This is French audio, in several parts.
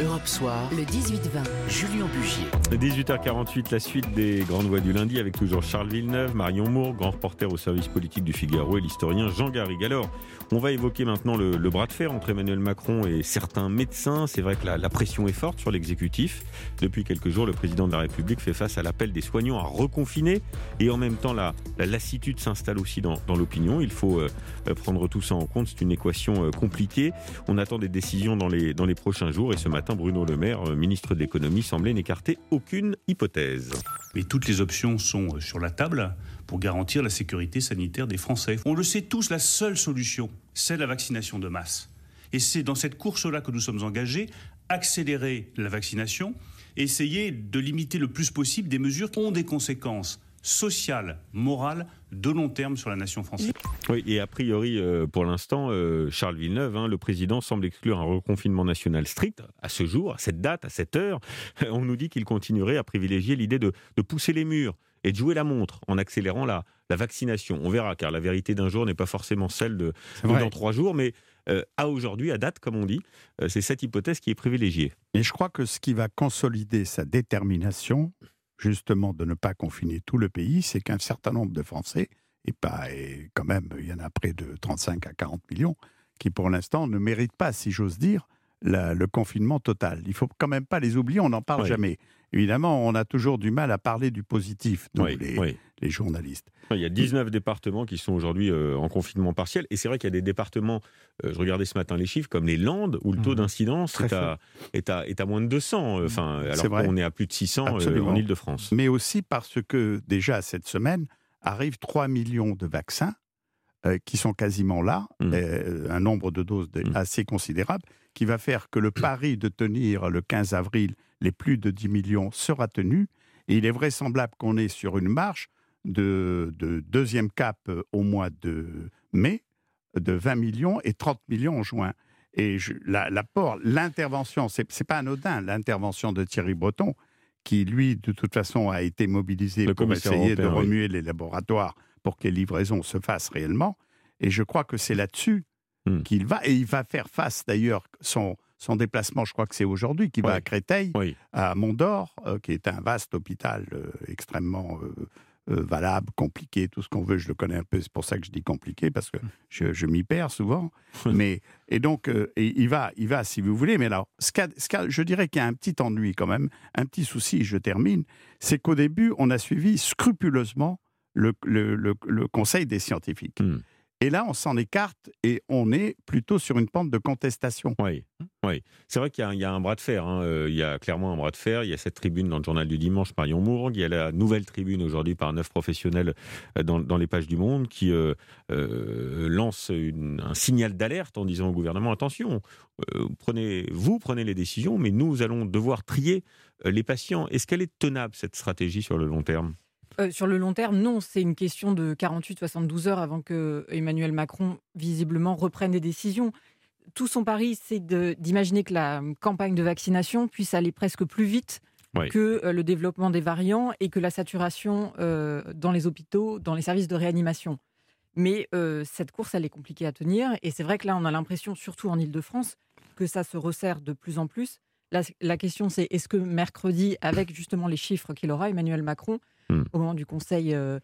Europe Soir, le 18-20, Julien Bugier. 18h48, la suite des Grandes Voix du lundi avec toujours Charles Villeneuve, Marion Moore, grand reporter au service politique du Figaro et l'historien Jean Garrigue. Alors, on va évoquer maintenant le, bras de fer entre Emmanuel Macron et certains médecins. C'est vrai que la, pression est forte sur l'exécutif. Depuis quelques jours, le président de la République fait face à l'appel des soignants à reconfiner et en même temps, la, lassitude s'installe aussi dans, l'opinion. Il faut euh, prendre tout ça en compte. C'est une équation euh, compliquée. On attend des décisions dans les, dans les prochains jours et ce matin, Bruno Le Maire, euh, ministre de l'économie, semblait n'écarter aucune hypothèse. Mais toutes les options sont euh, sur la table pour garantir la sécurité sanitaire des Français. On le sait tous, la seule solution, c'est la vaccination de masse. Et c'est dans cette course-là que nous sommes engagés, accélérer la vaccination, essayer de limiter le plus possible des mesures qui ont des conséquences sociales, morales, de long terme sur la nation française. Oui, et a priori, euh, pour l'instant, euh, Charles Villeneuve, hein, le président, semble exclure un reconfinement national strict à ce jour, à cette date, à cette heure. On nous dit qu'il continuerait à privilégier l'idée de, pousser les murs et de jouer la montre en accélérant la, vaccination. On verra, car la vérité d'un jour n'est pas forcément celle de, dans trois jours, mais euh, à aujourd'hui, à date, comme on dit, c'est cette hypothèse qui est privilégiée. Et je crois que ce qui va consolider sa détermination, justement, de ne pas confiner tout le pays, c'est qu'un certain nombre de Français et pas, et quand même, il y en a près de 35 à 40 millions, qui pour l'instant ne méritent pas, si j'ose dire, le confinement total. Il faut quand même pas les oublier, on n'en parle jamais. Évidemment, on a toujours du mal à parler du positif, nous, les, journalistes. Il y a 19 départements qui sont aujourd'hui euh, en confinement partiel. Et c'est vrai qu'il y a des départements, euh, je regardais ce matin les chiffres, comme les Landes, où le taux mmh. d'incidence est à, est, à, moins de 200, euh, enfin, alors qu'on est à plus de 600 en Ile-de-France. Mais aussi parce que déjà cette semaine, arrivent 3 millions de vaccins euh, qui sont quasiment là, mmh. euh, un nombre de doses mmh. assez considérable, qui va faire que le pari de tenir le 15 avril les plus de 10 millions sera tenu. Et il est vraisemblable qu'on est sur une marche de, deuxième cap euh, au mois de mai de 20 millions et 30 millions en juin. Et l'apport, l'intervention, c'est pas anodin, l'intervention de Thierry Breton, qui, lui, de toute façon, a été mobilisé pour essayer de remuer les laboratoires pour que les livraisons se fassent réellement. Et je crois que c'est là-dessus hmm. qu'il va. Et il va faire face, d'ailleurs, son, son déplacement, je crois que c'est aujourd'hui, qui va à Créteil, à Montdor, euh, qui est un vaste hôpital euh, extrêmement euh, euh, valable, compliqué, tout ce qu'on veut. Je le connais un peu, c'est pour ça que je dis compliqué, parce que je, m'y perds souvent. mais, et donc, il, va, il va, si vous voulez. Mais alors, ce je dirais qu'il y a un petit ennui quand même, un petit souci, je termine, c'est qu'au début, on a suivi scrupuleusement le, conseil des scientifiques. Hmm. Et là, on s'en écarte et on est plutôt sur une pente de contestation. Oui, oui. c'est vrai qu'il y, a un bras de fer. Hein. Euh, il y a clairement un bras de fer. Il y a cette tribune dans le journal du dimanche, Marion Mourgue. Il y a la nouvelle tribune aujourd'hui par neuf professionnels euh, dans, les pages du Monde qui euh, lance un signal d'alerte en disant au gouvernement attention, prenez, vous prenez les décisions, mais nous allons devoir trier les patients. Est-ce qu'elle est tenable cette stratégie sur le long terme? Euh, sur le long terme, non, c'est une question de 48-72 heures avant que Emmanuel Macron, visiblement, reprenne des décisions. Tout son pari, c'est d'imaginer que la campagne de vaccination puisse aller presque plus vite que euh, le développement des variants et que la saturation euh, dans les hôpitaux, dans les services de réanimation. Mais cette course, elle est compliquée à tenir. Et c'est vrai que là, on a l'impression, surtout en Ile-de-France, que ça se resserre de plus en plus. La question, c'est est-ce que mercredi, avec justement les chiffres qu'il aura, Emmanuel Macron, Hmm. au moment du Conseil euh,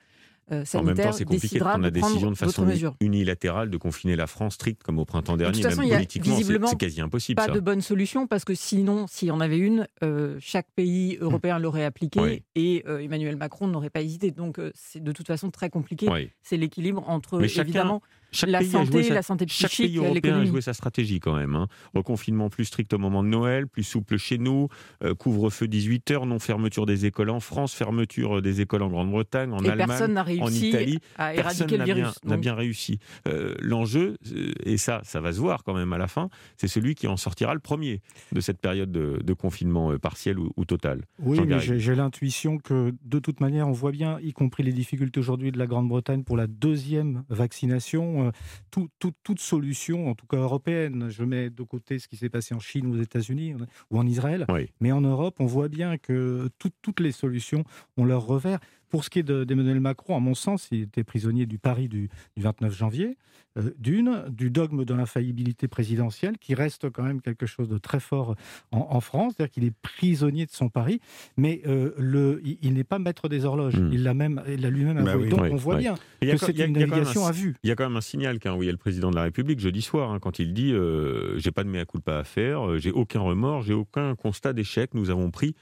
euh, sanitaire, en même temps, c'est compliqué de prendre la décision de façon unilatérale de confiner la France stricte comme au printemps dernier. Même politiquement, c'est quasi impossible. Pas de bonne solution parce que sinon, s'il y en avait une, euh, chaque pays hmm. européen l'aurait appliquée et Emmanuel Macron n'aurait pas hésité. Donc, c'est de toute façon très compliqué. C'est l'équilibre entre évidemment chaque la santé, la santé psychique, chaque pays européen a joué sa stratégie quand même. Hein. Reconfinement plus strict au moment de Noël, plus souple chez nous, euh, couvre-feu 18 heures, non fermeture des écoles en France, fermeture des écoles en Grande-Bretagne, en Allemagne, en Italie. À éradiquer le virus. N'a bien, réussi. Euh, l'enjeu, euh, et ça, ça va se voir quand même à la fin, c'est celui qui en sortira le premier de cette période de, confinement partiel ou, total. Oui, mais j'ai l'intuition que de toute manière, on voit bien, y compris les difficultés aujourd'hui de la Grande-Bretagne pour la deuxième vaccination euh, toute solution, en tout cas européenne. Je mets de côté ce qui s'est passé en Chine aux États-Unis ou en Israël. Mais en Europe, on voit bien que toutes les solutions ont leur revers. Pour ce qui est d'Emmanuel Macron, à mon sens, il était prisonnier du Paris du, 29 janvier, euh, d'une, du dogme de l'infaillibilité présidentielle, qui reste quand même quelque chose de très fort en, France, c'est-à-dire qu'il est prisonnier de son Paris, mais euh, le, il, n'est pas maître des horloges. Hmm. Il l'a même, il l'a lui-même bah avoué. Donc on voit bien que c'est une navigation à vue. Il y a quand même un signal qu'a envoyé le président de la République jeudi soir, hein, quand il dit euh, j'ai pas de mea culpa à faire, j'ai aucun remords, j'ai aucun constat d'échec. Nous avons pris,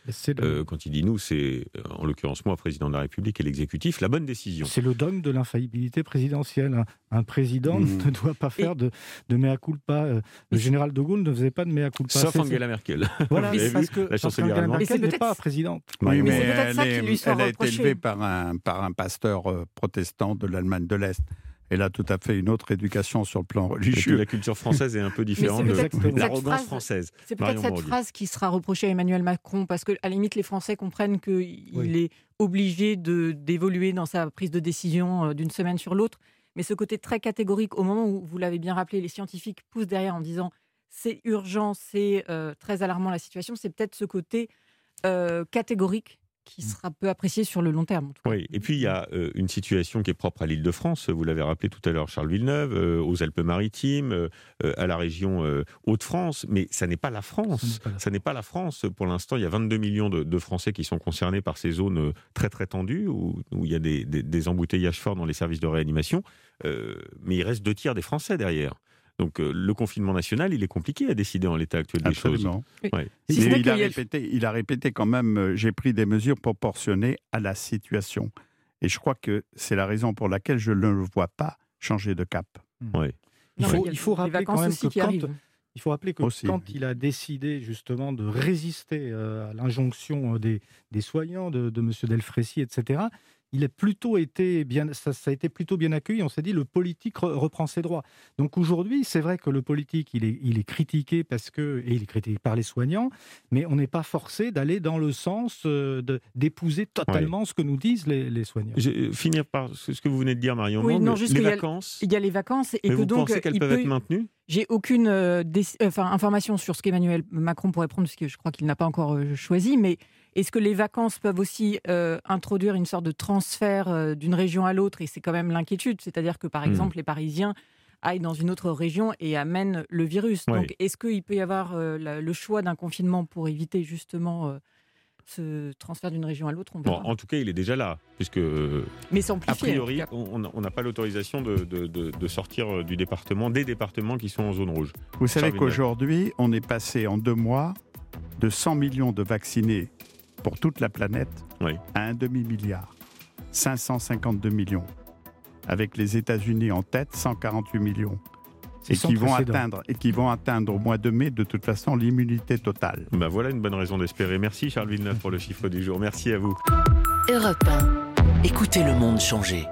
quand il dit nous, c'est en l'occurrence moi, président de la République et l'exécutif, la bonne décision. C'est le dogme de l'infaillibilité présidentielle. Un président mmh. ne doit pas faire de, de mea culpa. Euh, le général de Gaulle ne faisait pas de mea culpa. Sauf Angela Merkel. Voilà, parce que, la chancelière Angela Merkel n'est pas présidente. Oui, mais, elle, elle a été élevée par un, par un pasteur euh, protestant de l'Allemagne de l'Est elle a tout à fait une autre éducation sur le plan religieux. La culture française est un peu différente de l'arrogance française. C'est peut-être cette phrase qui sera reprochée à Emmanuel Macron, parce qu'à la limite, les Français comprennent qu'il est obligé d'évoluer dans sa prise de décision euh, d'une semaine sur l'autre. Mais ce côté très catégorique, au moment où, vous l'avez bien rappelé, les scientifiques poussent derrière en disant c'est urgent, c'est euh, très alarmant la situation, c'est peut-être ce côté euh, catégorique qui mm. sera peu apprécié sur le long terme. Oui, et puis il y a euh, une situation qui est propre à l'île de France, vous l'avez rappelé tout à l'heure, Charles Villeneuve, euh, aux Alpes-Maritimes, euh, à la région Hauts-de-France, mais ça n'est pas la France. Ça n'est pas la France. Pour l'instant, il y a 22 millions de, Français qui sont concernés par ces zones très très tendues, où, où il y a des, des, embouteillages forts dans les services de réanimation, mais il reste deux tiers des Français derrière. Donc euh, le confinement national, il est compliqué à décider en l'état actuel des choses. il, a répété, il a répété quand même, euh, j'ai pris des mesures proportionnées à la situation. Et je crois que c'est la raison pour laquelle je ne le vois pas changer de cap. Hmm. Il, faut, il, faut, rappeler quand même que quand, il faut rappeler que quand il a décidé justement de résister euh, à l'injonction des, des, soignants, de, de M. Delfrécy, etc., il a plutôt été bien, ça, a été plutôt bien accueilli. On s'est dit le politique reprend ses droits. Donc aujourd'hui, c'est vrai que le politique, il est, il est critiqué parce que et il est critiqué par les soignants, mais on n'est pas forcé d'aller dans le sens euh, d'épouser totalement ce que nous disent les, les soignants. Je vais finir par ce que vous venez de dire, Marion. Oui, non, juste les vacances. Il y, a, les vacances et mais que vous donc pensez qu'elles peuvent être maintenues? J'ai aucune euh, enfin, information sur ce qu'Emmanuel Macron pourrait prendre, parce que je crois qu'il n'a pas encore euh, choisi, mais est-ce que les vacances peuvent aussi euh, introduire une sorte de transfert euh, d'une région à l'autre? Et c'est quand même l'inquiétude, c'est-à-dire que par hmm. exemple les Parisiens aillent dans une autre région et amènent le virus. Donc est-ce qu'il peut y avoir euh, le choix d'un confinement pour éviter justement ce transfert d'une région à l'autre? En tout cas, il est déjà là, puisque Mais a priori, on n'a pas l'autorisation de, de, sortir du département, des départements qui sont en zone rouge. Vous savez qu'aujourd'hui, on est passé en deux mois de 100 millions de vaccinés pour toute la planète à un demi-milliard, 552 millions, avec les États-Unis en tête, 148 millions. Et qui, vont atteindre, et qui vont atteindre au mois de mai, de toute façon, l'immunité totale. Ben voilà une bonne raison d'espérer. Merci Charles Villeneuve pour le chiffre du jour. Merci à vous. Europe 1. Écoutez le monde changer.